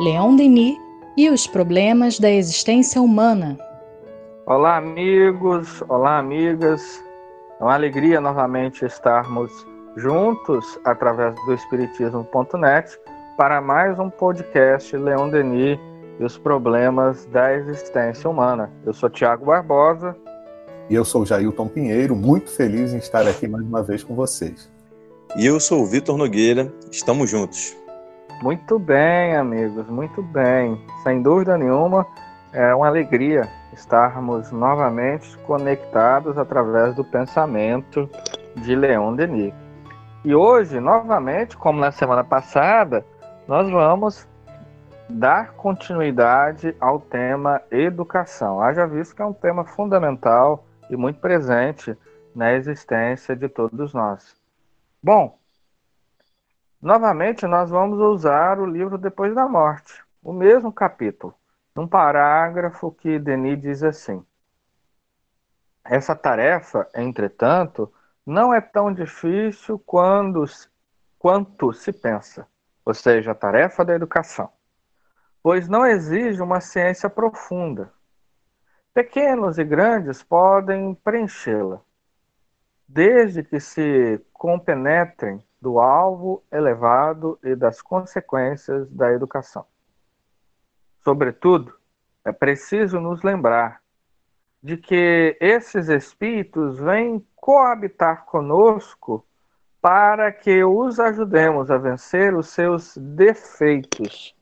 Leon Denis e os problemas da existência humana. Olá, amigos, olá, amigas. É uma alegria novamente estarmos juntos através do Espiritismo.net para mais um podcast Leon Denis e os problemas da existência humana. Eu sou Tiago Barbosa. E eu sou Jailton Pinheiro, muito feliz em estar aqui mais uma vez com vocês. E eu sou o Vitor Nogueira, estamos juntos. Muito bem, amigos, muito bem. Sem dúvida nenhuma, é uma alegria estarmos novamente conectados através do pensamento de Leon Denis. E hoje, novamente, como na semana passada, nós vamos dar continuidade ao tema educação. Haja visto que é um tema fundamental e muito presente na existência de todos nós. Bom, Novamente, nós vamos usar o livro Depois da Morte, o mesmo capítulo, num parágrafo que Denis diz assim: Essa tarefa, entretanto, não é tão difícil quando, quanto se pensa, ou seja, a tarefa da educação, pois não exige uma ciência profunda. Pequenos e grandes podem preenchê-la, desde que se compenetrem do alvo elevado e das consequências da educação. Sobretudo, é preciso nos lembrar de que esses espíritos vêm coabitar conosco para que os ajudemos a vencer os seus defeitos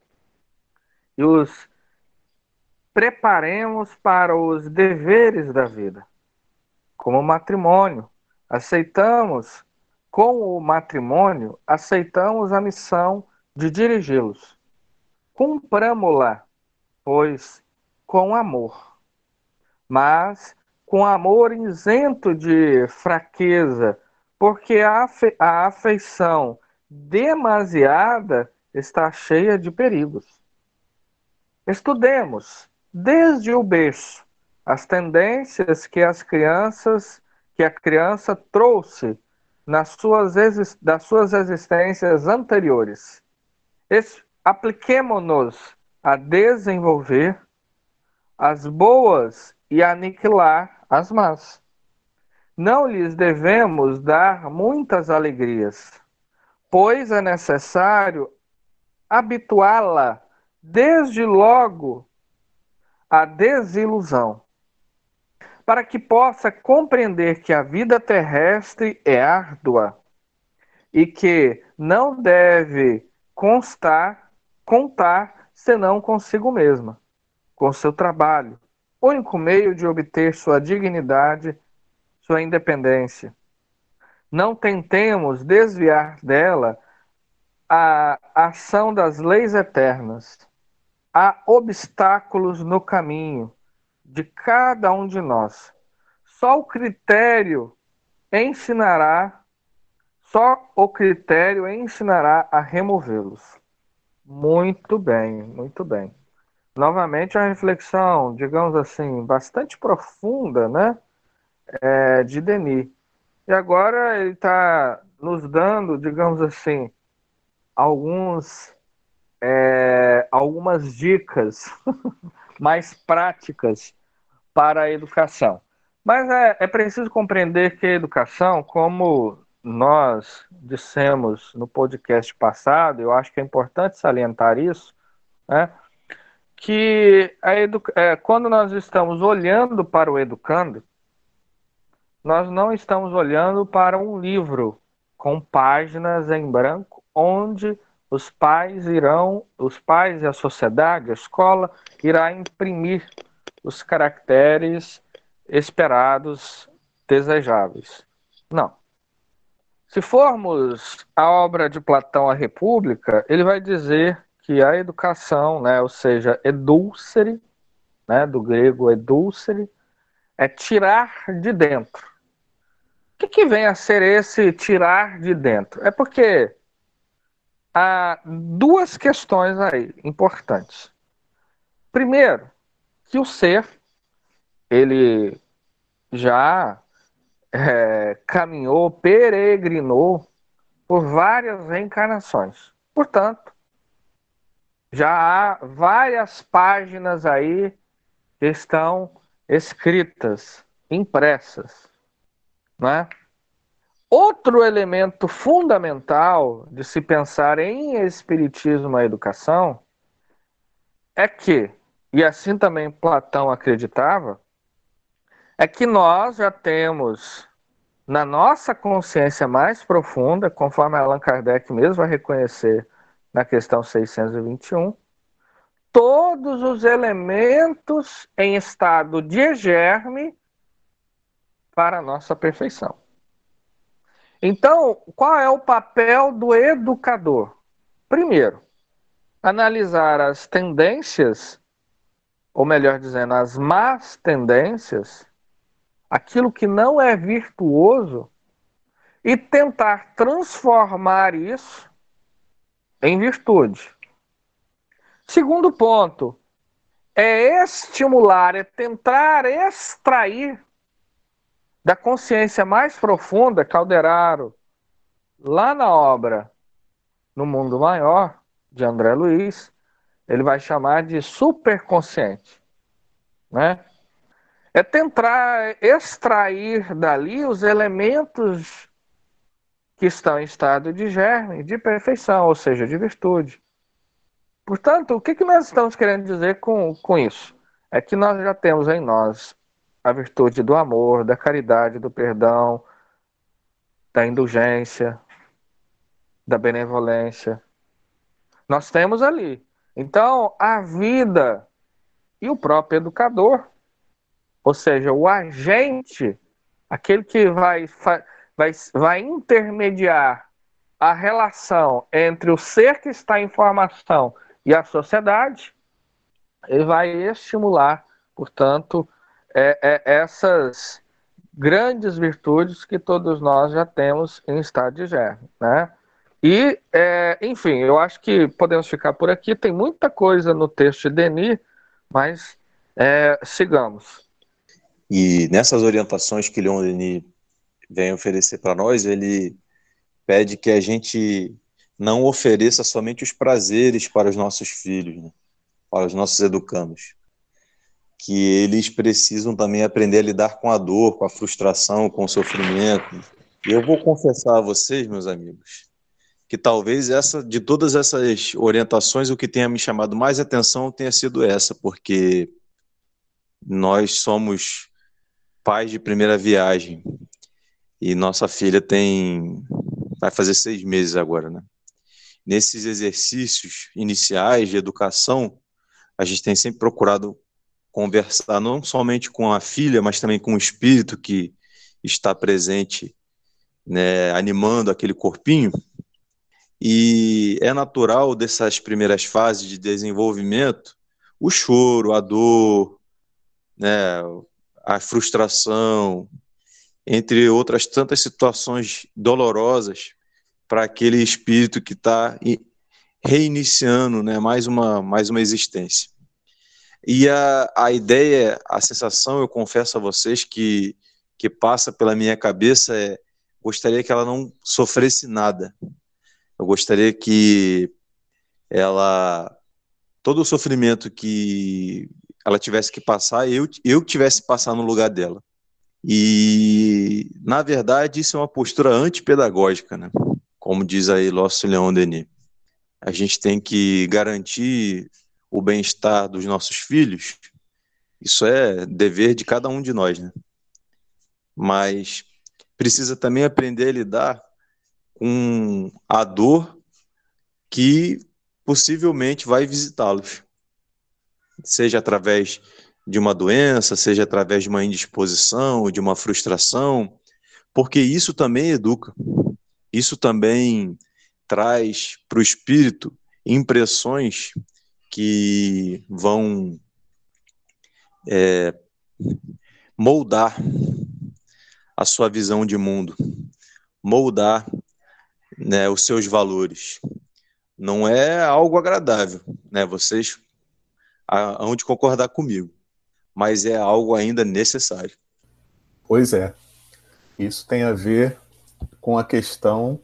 e os preparemos para os deveres da vida. Como matrimônio, aceitamos com o matrimônio, aceitamos a missão de dirigi-los. Cumpramos-la, pois, com amor. Mas com amor isento de fraqueza, porque a, afe a afeição demasiada está cheia de perigos. Estudemos, desde o berço, as tendências que as crianças, que a criança trouxe nas suas, das suas existências anteriores. Apliquemo-nos a desenvolver as boas e aniquilar as más. Não lhes devemos dar muitas alegrias, pois é necessário habituá-la desde logo à desilusão para que possa compreender que a vida terrestre é árdua e que não deve constar, contar senão consigo mesma, com seu trabalho, único meio de obter sua dignidade, sua independência. Não tentemos desviar dela a ação das leis eternas. Há obstáculos no caminho de cada um de nós. Só o critério ensinará, só o critério ensinará a removê-los. Muito bem, muito bem. Novamente a reflexão, digamos assim, bastante profunda, né, é, de Denis. E agora ele está nos dando, digamos assim, alguns, é, algumas dicas mais práticas para a educação. Mas é, é preciso compreender que a educação, como nós dissemos no podcast passado, eu acho que é importante salientar isso, né, que a edu... É, quando nós estamos olhando para o educando, nós não estamos olhando para um livro com páginas em branco, onde os pais irão, os pais e a sociedade, a escola, irá imprimir os caracteres esperados, desejáveis. Não. Se formos a obra de Platão, A República, ele vai dizer que a educação, né, ou seja, edulcere, né, do grego edulcere, é tirar de dentro. O que, que vem a ser esse tirar de dentro? É porque há duas questões aí importantes. Primeiro, que o ser ele já é, caminhou, peregrinou por várias reencarnações. Portanto, Já há várias páginas aí que estão escritas, impressas, né? Outro elemento fundamental de se pensar em espiritismo na educação é que, e assim também Platão acreditava, é que nós já temos na nossa consciência mais profunda, conforme Allan Kardec mesmo vai reconhecer na questão 621, todos os elementos em estado de germe para a nossa perfeição. Então, qual é o papel do educador? Primeiro, analisar as tendências, ou melhor dizendo, as más tendências, aquilo que não é virtuoso, e tentar transformar isso em virtude. Segundo ponto, é estimular, é tentar extrair da consciência mais profunda, Calderaro, lá na obra No Mundo Maior, de André Luiz, ele vai chamar de superconsciente. Né? É tentar extrair dali os elementos que estão em estado de germe, de perfeição, ou seja, de virtude. Portanto, o que, que nós estamos querendo dizer com, com isso? É que nós já temos em nós a virtude do amor, da caridade, do perdão, da indulgência, da benevolência. Nós temos ali. Então, a vida e o próprio educador, ou seja, o agente, aquele que vai, vai, vai intermediar a relação entre o ser que está em formação e a sociedade, ele vai estimular, portanto, é, é essas grandes virtudes que todos nós já temos em estado de germe, né? E, é, enfim, eu acho que podemos ficar por aqui. Tem muita coisa no texto de Denis, mas é, sigamos. E nessas orientações que Leon Denis vem oferecer para nós, ele pede que a gente não ofereça somente os prazeres para os nossos filhos, né? para os nossos educandos que eles precisam também aprender a lidar com a dor, com a frustração, com o sofrimento. E eu vou confessar a vocês, meus amigos, que talvez essa de todas essas orientações o que tenha me chamado mais atenção tenha sido essa, porque nós somos pais de primeira viagem e nossa filha tem vai fazer seis meses agora, né? Nesses exercícios iniciais de educação, a gente tem sempre procurado conversar não somente com a filha, mas também com o espírito que está presente, né, animando aquele corpinho. E é natural dessas primeiras fases de desenvolvimento o choro, a dor, né, a frustração, entre outras tantas situações dolorosas para aquele espírito que está reiniciando né, mais, uma, mais uma existência. E a, a ideia, a sensação, eu confesso a vocês, que, que passa pela minha cabeça é: gostaria que ela não sofresse nada. Eu gostaria que ela. Todo o sofrimento que ela tivesse que passar, eu, eu tivesse que passar no lugar dela. E, na verdade, isso é uma postura antipedagógica, né? Como diz aí Lócio Leão Denis. A gente tem que garantir o bem-estar dos nossos filhos, isso é dever de cada um de nós, né? Mas precisa também aprender a lidar com a dor que possivelmente vai visitá-los, seja através de uma doença, seja através de uma indisposição, de uma frustração, porque isso também educa, isso também traz para o espírito impressões que vão é, moldar a sua visão de mundo, moldar né, os seus valores. Não é algo agradável, né? Vocês hão de concordar comigo, mas é algo ainda necessário. Pois é. Isso tem a ver com a questão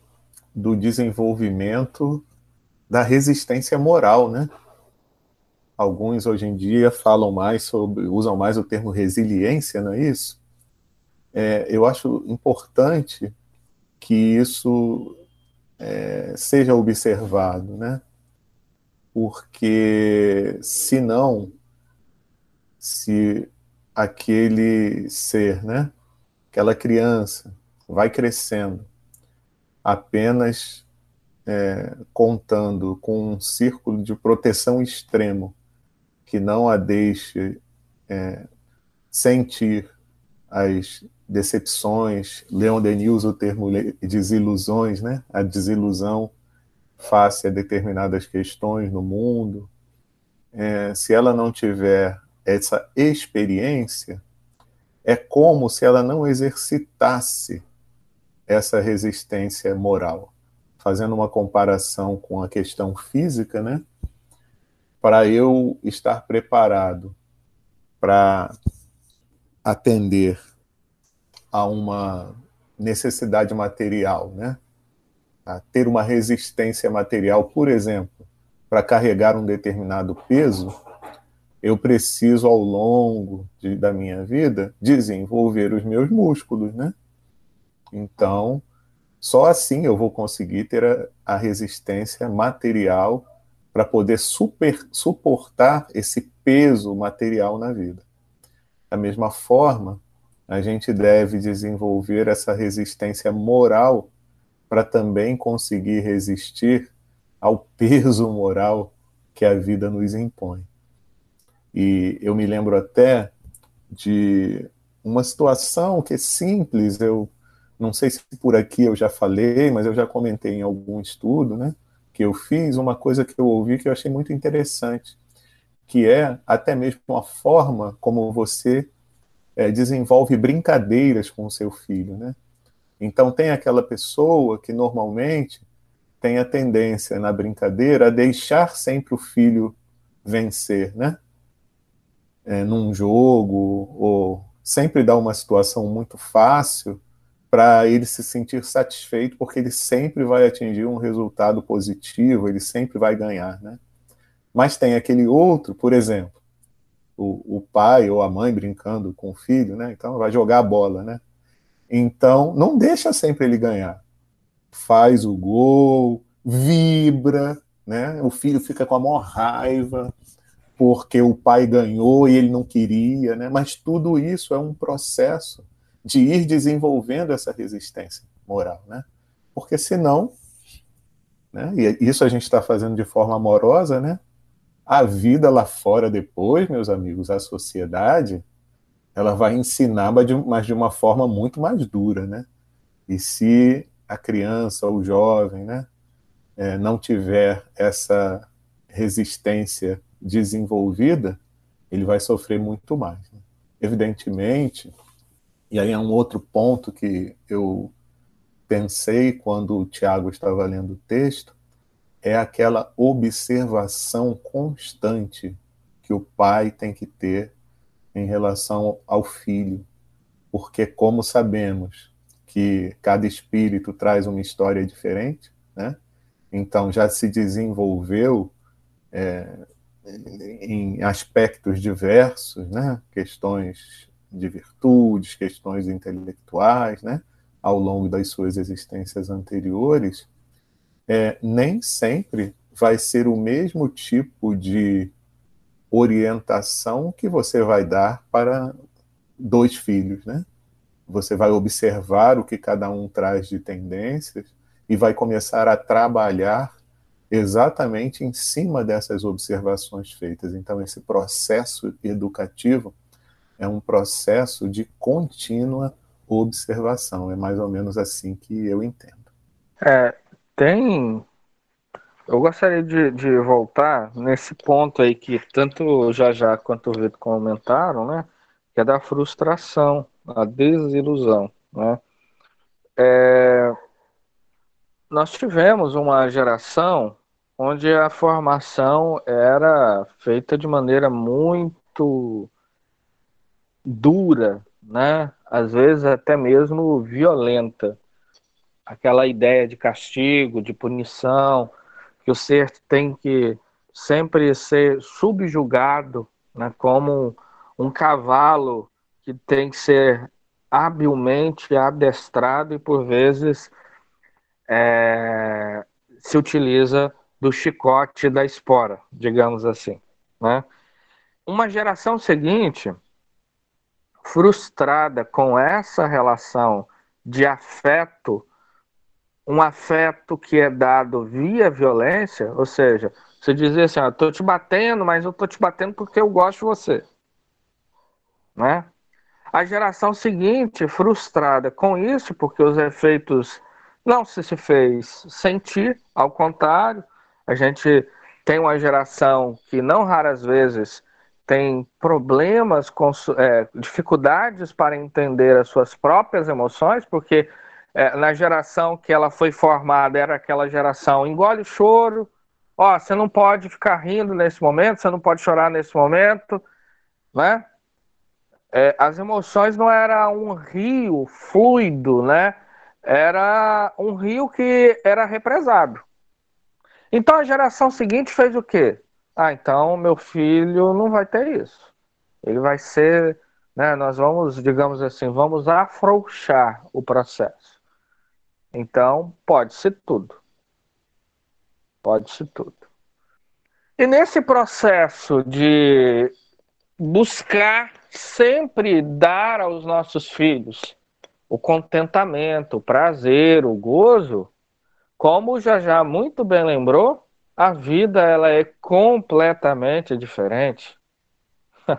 do desenvolvimento da resistência moral, né? Alguns hoje em dia falam mais sobre, usam mais o termo resiliência, não é isso? É, eu acho importante que isso é, seja observado, né? Porque senão, se aquele ser, né, aquela criança vai crescendo apenas é, contando com um círculo de proteção extremo que não a deixe é, sentir as decepções. Leon Denis usa o termo desilusões, né? A desilusão face a determinadas questões no mundo. É, se ela não tiver essa experiência, é como se ela não exercitasse essa resistência moral. Fazendo uma comparação com a questão física, né? Para eu estar preparado para atender a uma necessidade material, né? A ter uma resistência material, por exemplo, para carregar um determinado peso, eu preciso ao longo de, da minha vida desenvolver os meus músculos, né? Então, só assim eu vou conseguir ter a, a resistência material para poder super, suportar esse peso material na vida. Da mesma forma, a gente deve desenvolver essa resistência moral para também conseguir resistir ao peso moral que a vida nos impõe. E eu me lembro até de uma situação que é simples, eu não sei se por aqui eu já falei, mas eu já comentei em algum estudo, né, que eu fiz, uma coisa que eu ouvi que eu achei muito interessante, que é até mesmo a forma como você é, desenvolve brincadeiras com o seu filho, né? Então tem aquela pessoa que normalmente tem a tendência na brincadeira a deixar sempre o filho vencer, né? É, num jogo ou sempre dá uma situação muito fácil para ele se sentir satisfeito porque ele sempre vai atingir um resultado positivo, ele sempre vai ganhar, né? Mas tem aquele outro, por exemplo, o, o pai ou a mãe brincando com o filho, né? Então vai jogar a bola, né? Então não deixa sempre ele ganhar. Faz o gol, vibra, né? O filho fica com a maior raiva porque o pai ganhou e ele não queria, né? Mas tudo isso é um processo de ir desenvolvendo essa resistência moral, né? Porque senão, né? E isso a gente está fazendo de forma amorosa, né? A vida lá fora depois, meus amigos, a sociedade, ela vai ensinar, mas de, uma forma muito mais dura, né? E se a criança ou o jovem, né, é, não tiver essa resistência desenvolvida, ele vai sofrer muito mais. Né? Evidentemente, e aí é um outro ponto que eu pensei quando o Tiago estava lendo o texto, é aquela observação constante que o pai tem que ter em relação ao filho, porque como sabemos que cada espírito traz uma história diferente, né? Então já se desenvolveu é, em aspectos diversos, né? Questões de virtudes, questões intelectuais, né? Ao longo das suas existências anteriores, é, nem sempre vai ser o mesmo tipo de orientação que você vai dar para dois filhos, né? Você vai observar o que cada um traz de tendências e vai começar a trabalhar exatamente em cima dessas observações feitas. Então, esse processo educativo é um processo de contínua observação. É mais ou menos assim que eu entendo. É, tem. Eu gostaria de, de voltar nesse ponto aí que tanto já já quanto o Vitor comentaram, né? Que é da frustração, a desilusão, né? É, nós tivemos uma geração onde a formação era feita de maneira muito dura, né? Às vezes até mesmo violenta aquela ideia de castigo, de punição, que o ser tem que sempre ser subjugado, né, como um, cavalo que tem que ser habilmente adestrado e por vezes é, se utiliza do chicote da espora, digamos assim. Né? Uma geração seguinte, frustrada com essa relação de afeto, um afeto que é dado via violência, ou seja, você dizer assim, eu tô te batendo, mas eu tô te batendo porque eu gosto de você. Né? A geração seguinte, frustrada com isso, porque os efeitos não se, se fez sentir, ao contrário, a gente tem uma geração que não raras vezes tem problemas, com, é, dificuldades para entender as suas próprias emoções, porque é, na geração que ela foi formada era aquela geração engole o choro, ó, você não pode ficar rindo nesse momento, você não pode chorar nesse momento, né? É, as emoções não era um rio fluido, né? Era um rio que era represado. Então a geração seguinte fez o quê? Ah, então meu filho não vai ter isso. Ele vai ser, né, nós vamos, digamos assim, vamos afrouxar o processo. Então, pode ser tudo. Pode ser tudo. E nesse processo de buscar sempre dar aos nossos filhos o contentamento, o prazer, o gozo, como já já muito bem lembrou, a vida ela é completamente diferente.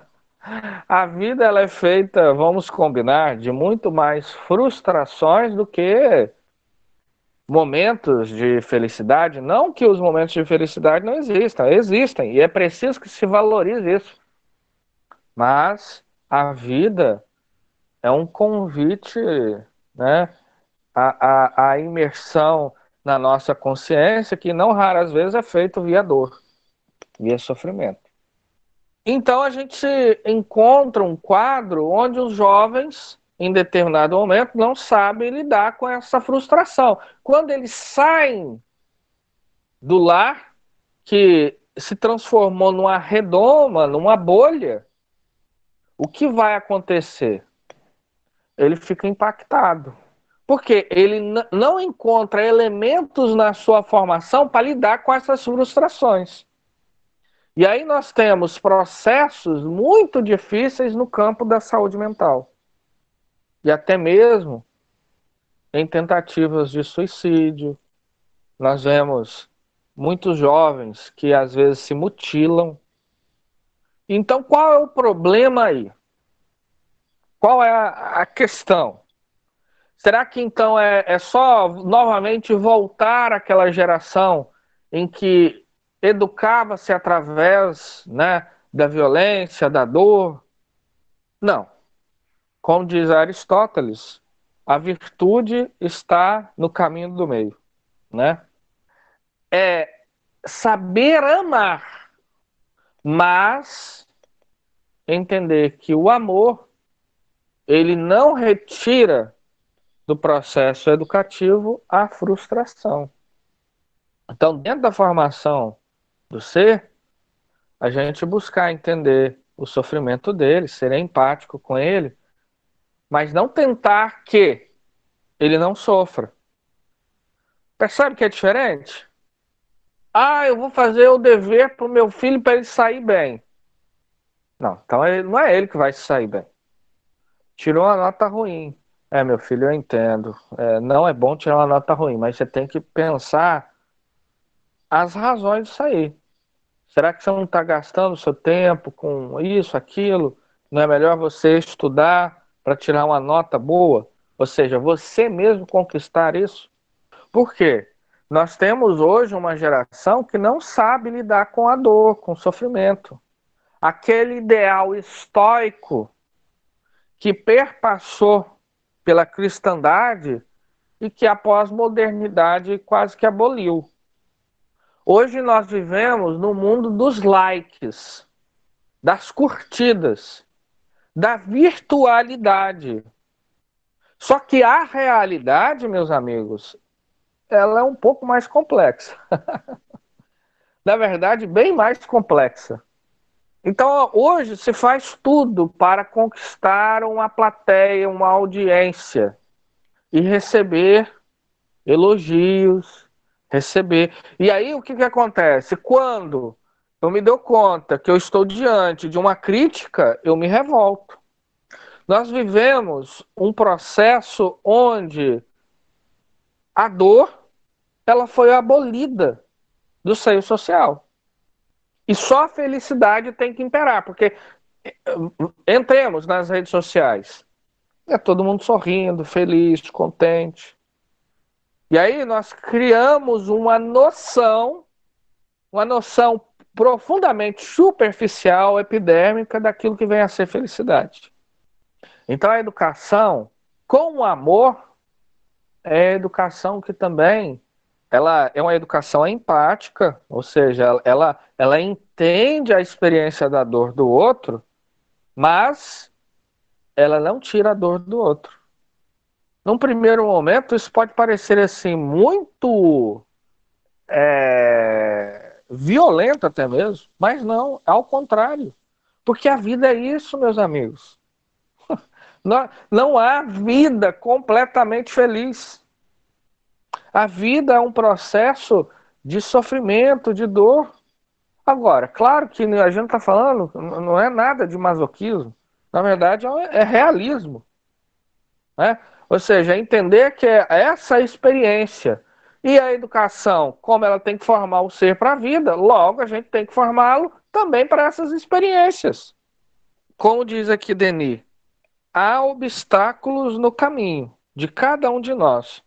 a vida ela é feita, vamos combinar, de muito mais frustrações do que momentos de felicidade. Não que os momentos de felicidade não existam, existem e é preciso que se valorize isso. Mas a vida é um convite, né, a, a, a imersão na nossa consciência que não raras vezes é feito via dor, via sofrimento. Então a gente encontra um quadro onde os jovens, em determinado momento, não sabem lidar com essa frustração. Quando eles saem do lar, que se transformou numa redoma, numa bolha, o que vai acontecer? Ele fica impactado porque ele não encontra elementos na sua formação para lidar com essas frustrações. E aí nós temos processos muito difíceis no campo da saúde mental. E até mesmo em tentativas de suicídio. Nós vemos muitos jovens que às vezes se mutilam. Então, qual é o problema aí? Qual é a, questão? Será que então é, é só novamente voltar àquela geração em que educava-se através né, da violência, da dor? Não. Como diz Aristóteles, a virtude está no caminho do meio, né? É saber amar, mas entender que o amor ele não retira do processo educativo a frustração. Então, dentro da formação do ser, a gente buscar entender o sofrimento dele, ser empático com ele, mas não tentar que ele não sofra. Percebe que é diferente? Ah, eu vou fazer o dever para o meu filho para ele sair bem. Não, então não é ele que vai sair bem. Tirou uma nota ruim. É, meu filho, eu entendo. É, não é bom tirar uma nota ruim, mas você tem que pensar as razões disso aí. Será que você não está gastando seu tempo com isso, aquilo? Não é melhor você estudar para tirar uma nota boa? Ou seja, você mesmo conquistar isso? Por quê? Nós temos hoje uma geração que não sabe lidar com a dor, com o sofrimento. Aquele ideal estoico que perpassou pela cristandade e que a pós-modernidade quase que aboliu. Hoje nós vivemos no mundo dos likes, das curtidas, da virtualidade. Só que a realidade, meus amigos, ela é um pouco mais complexa. na verdade, bem mais complexa. Então, hoje se faz tudo para conquistar uma plateia, uma audiência e receber elogios, receber. E aí o que, que acontece? Quando eu me dou conta que eu estou diante de uma crítica, eu me revolto. Nós vivemos um processo onde a dor ela foi abolida do seio social. E só a felicidade tem que imperar, porque eh, entremos nas redes sociais. É todo mundo sorrindo, feliz, contente. E aí nós criamos uma noção, uma noção profundamente superficial, epidêmica daquilo que vem a ser felicidade. Então a educação com o amor é educação que também ela é uma educação empática, ou seja, ela, ela entende a experiência da dor do outro, mas ela não tira a dor do outro. Num primeiro momento, isso pode parecer assim muito é, violento até mesmo, mas não, ao contrário, porque a vida é isso, meus amigos. Não, não há vida completamente feliz. A vida é um processo de sofrimento, de dor. Agora, claro que a gente está falando, não é nada de masoquismo. Na verdade, é, é realismo. Né? Ou seja, entender que é essa experiência. E a educação, como ela tem que formar o ser para a vida, logo a gente tem que formá-lo também para essas experiências. Como diz aqui Denis, há obstáculos no caminho de cada um de nós.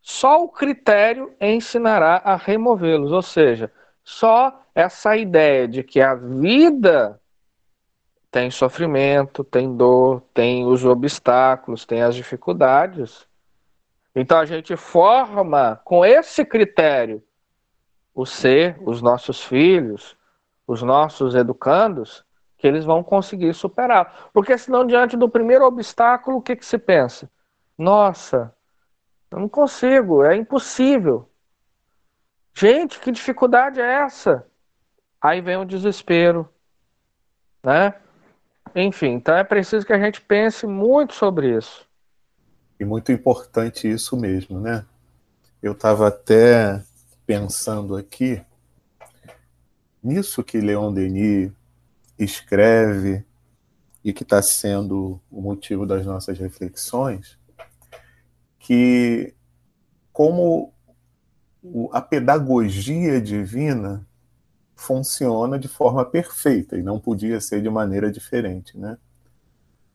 Só o critério ensinará a removê-los, ou seja, só essa ideia de que a vida tem sofrimento, tem dor, tem os obstáculos, tem as dificuldades. Então a gente forma com esse critério o ser, os nossos filhos, os nossos educandos, que eles vão conseguir superar. Porque senão, diante do primeiro obstáculo, o que, que se pensa? Nossa, eu não consigo, é impossível. Gente, que dificuldade é essa? Aí vem o desespero, né? Enfim, então é preciso que a gente pense muito sobre isso. E muito importante isso mesmo, né? Eu estava até pensando aqui nisso que Leon Denis escreve e que está sendo o motivo das nossas reflexões, que como a pedagogia divina funciona de forma perfeita e não podia ser de maneira diferente, né?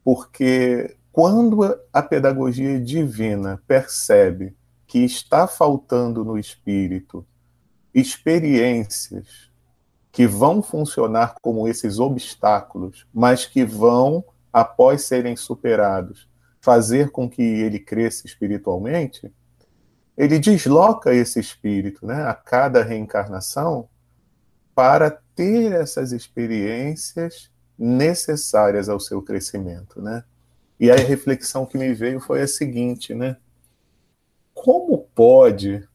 Porque quando a pedagogia divina percebe que está faltando no espírito experiências que vão funcionar como esses obstáculos, mas que vão, após serem superados, fazer com que ele cresça espiritualmente, ele desloca esse espírito, né, a cada reencarnação, para ter essas experiências necessárias ao seu crescimento, né? E a reflexão que me veio foi a seguinte, né? Como pode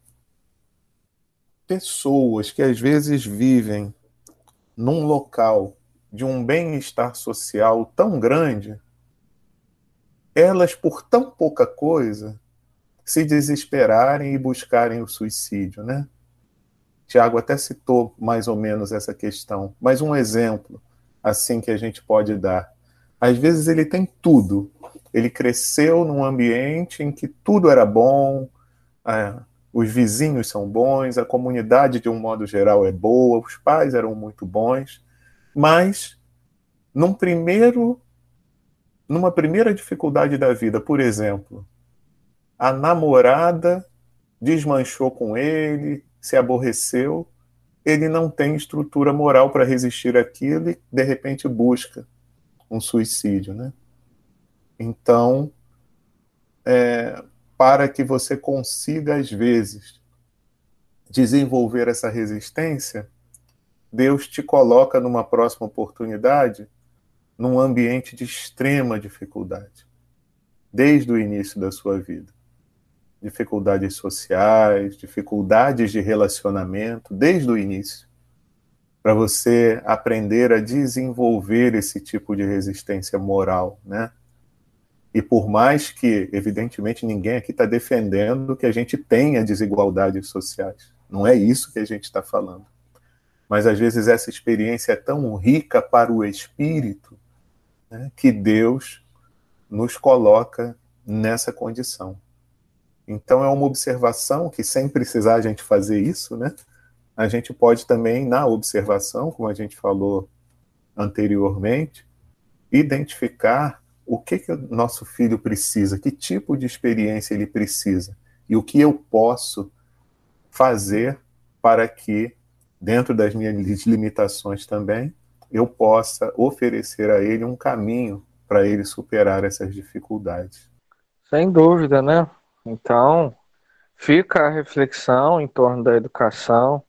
pessoas que às vezes vivem num local de um bem-estar social tão grande elas, por tão pouca coisa, se desesperarem e buscarem o suicídio, né? Tiago até citou mais ou menos essa questão, mas um exemplo assim que a gente pode dar. Às vezes ele tem tudo. Ele cresceu num ambiente em que tudo era bom, é, os vizinhos são bons, a comunidade de um modo geral é boa, os pais eram muito bons, mas num primeiro numa primeira dificuldade da vida, por exemplo, a namorada desmanchou com ele, se aborreceu, ele não tem estrutura moral para resistir àquilo e de repente busca um suicídio, né? Então, é, para que você consiga às vezes desenvolver essa resistência, Deus te coloca numa próxima oportunidade num ambiente de extrema dificuldade, desde o início da sua vida. Dificuldades sociais, dificuldades de relacionamento, desde o início. para você aprender a desenvolver esse tipo de resistência moral, né? E por mais que, evidentemente, ninguém aqui está defendendo que a gente tenha desigualdades sociais, não é isso que a gente está falando. Mas às vezes essa experiência é tão rica para o espírito né, que Deus nos coloca nessa condição. Então é uma observação que, sem precisar a gente fazer isso, né? A gente pode também, na observação, como a gente falou anteriormente, identificar o que, que o nosso filho precisa, que tipo de experiência ele precisa e o que eu posso fazer para que, dentro das minhas limitações também, eu possa oferecer a ele um caminho para ele superar essas dificuldades. Sem dúvida, né? Então, fica a reflexão em torno da educação,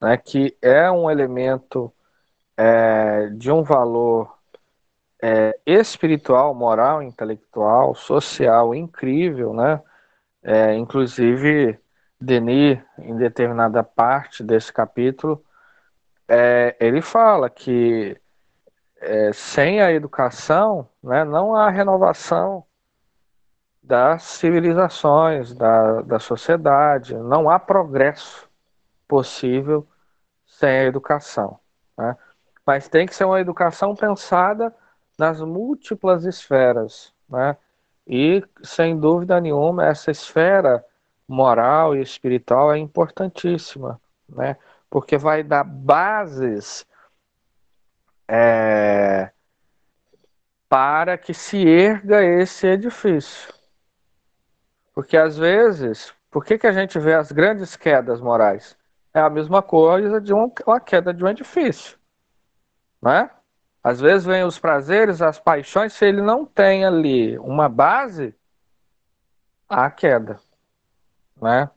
né, que é um elemento é, de um valor é, espiritual, moral, intelectual, social incrível, né? É, inclusive, Denis, em determinada parte desse capítulo, é, ele fala que é, sem a educação, né, não há renovação das civilizações, da, da sociedade, não há progresso possível sem a educação. Né? Mas tem que ser uma educação pensada nas múltiplas esferas. Né? E, sem dúvida nenhuma, essa esfera moral e espiritual é importantíssima, né? porque vai dar bases é, para que se erga esse edifício. Porque às vezes, por que, que a gente vê as grandes quedas morais? É a mesma coisa de uma, uma queda de um edifício. Né? Às vezes vem os prazeres, as paixões, se ele não tem ali uma base, há queda. Né?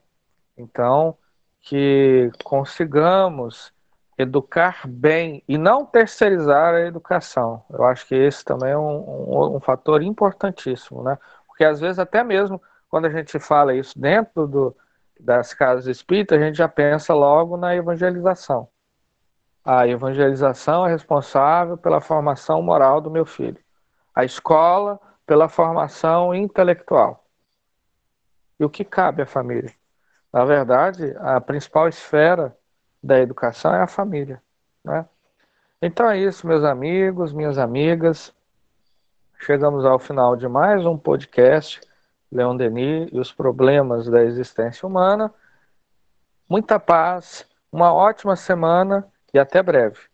Então, que consigamos educar bem e não terceirizar a educação. Eu acho que esse também é um, um, um fator importantíssimo, né? Porque às vezes até mesmo quando a gente fala isso dentro do, das casas espíritas, a gente já pensa logo na evangelização. A evangelização é responsável pela formação moral do meu filho. A escola pela formação intelectual. E o que cabe à família? Na verdade, a principal esfera da educação é a família. Né? Então é isso, meus amigos, minhas amigas. Chegamos ao final de mais um podcast. Leon Denis e os problemas da existência humana. Muita paz, uma ótima semana e até breve.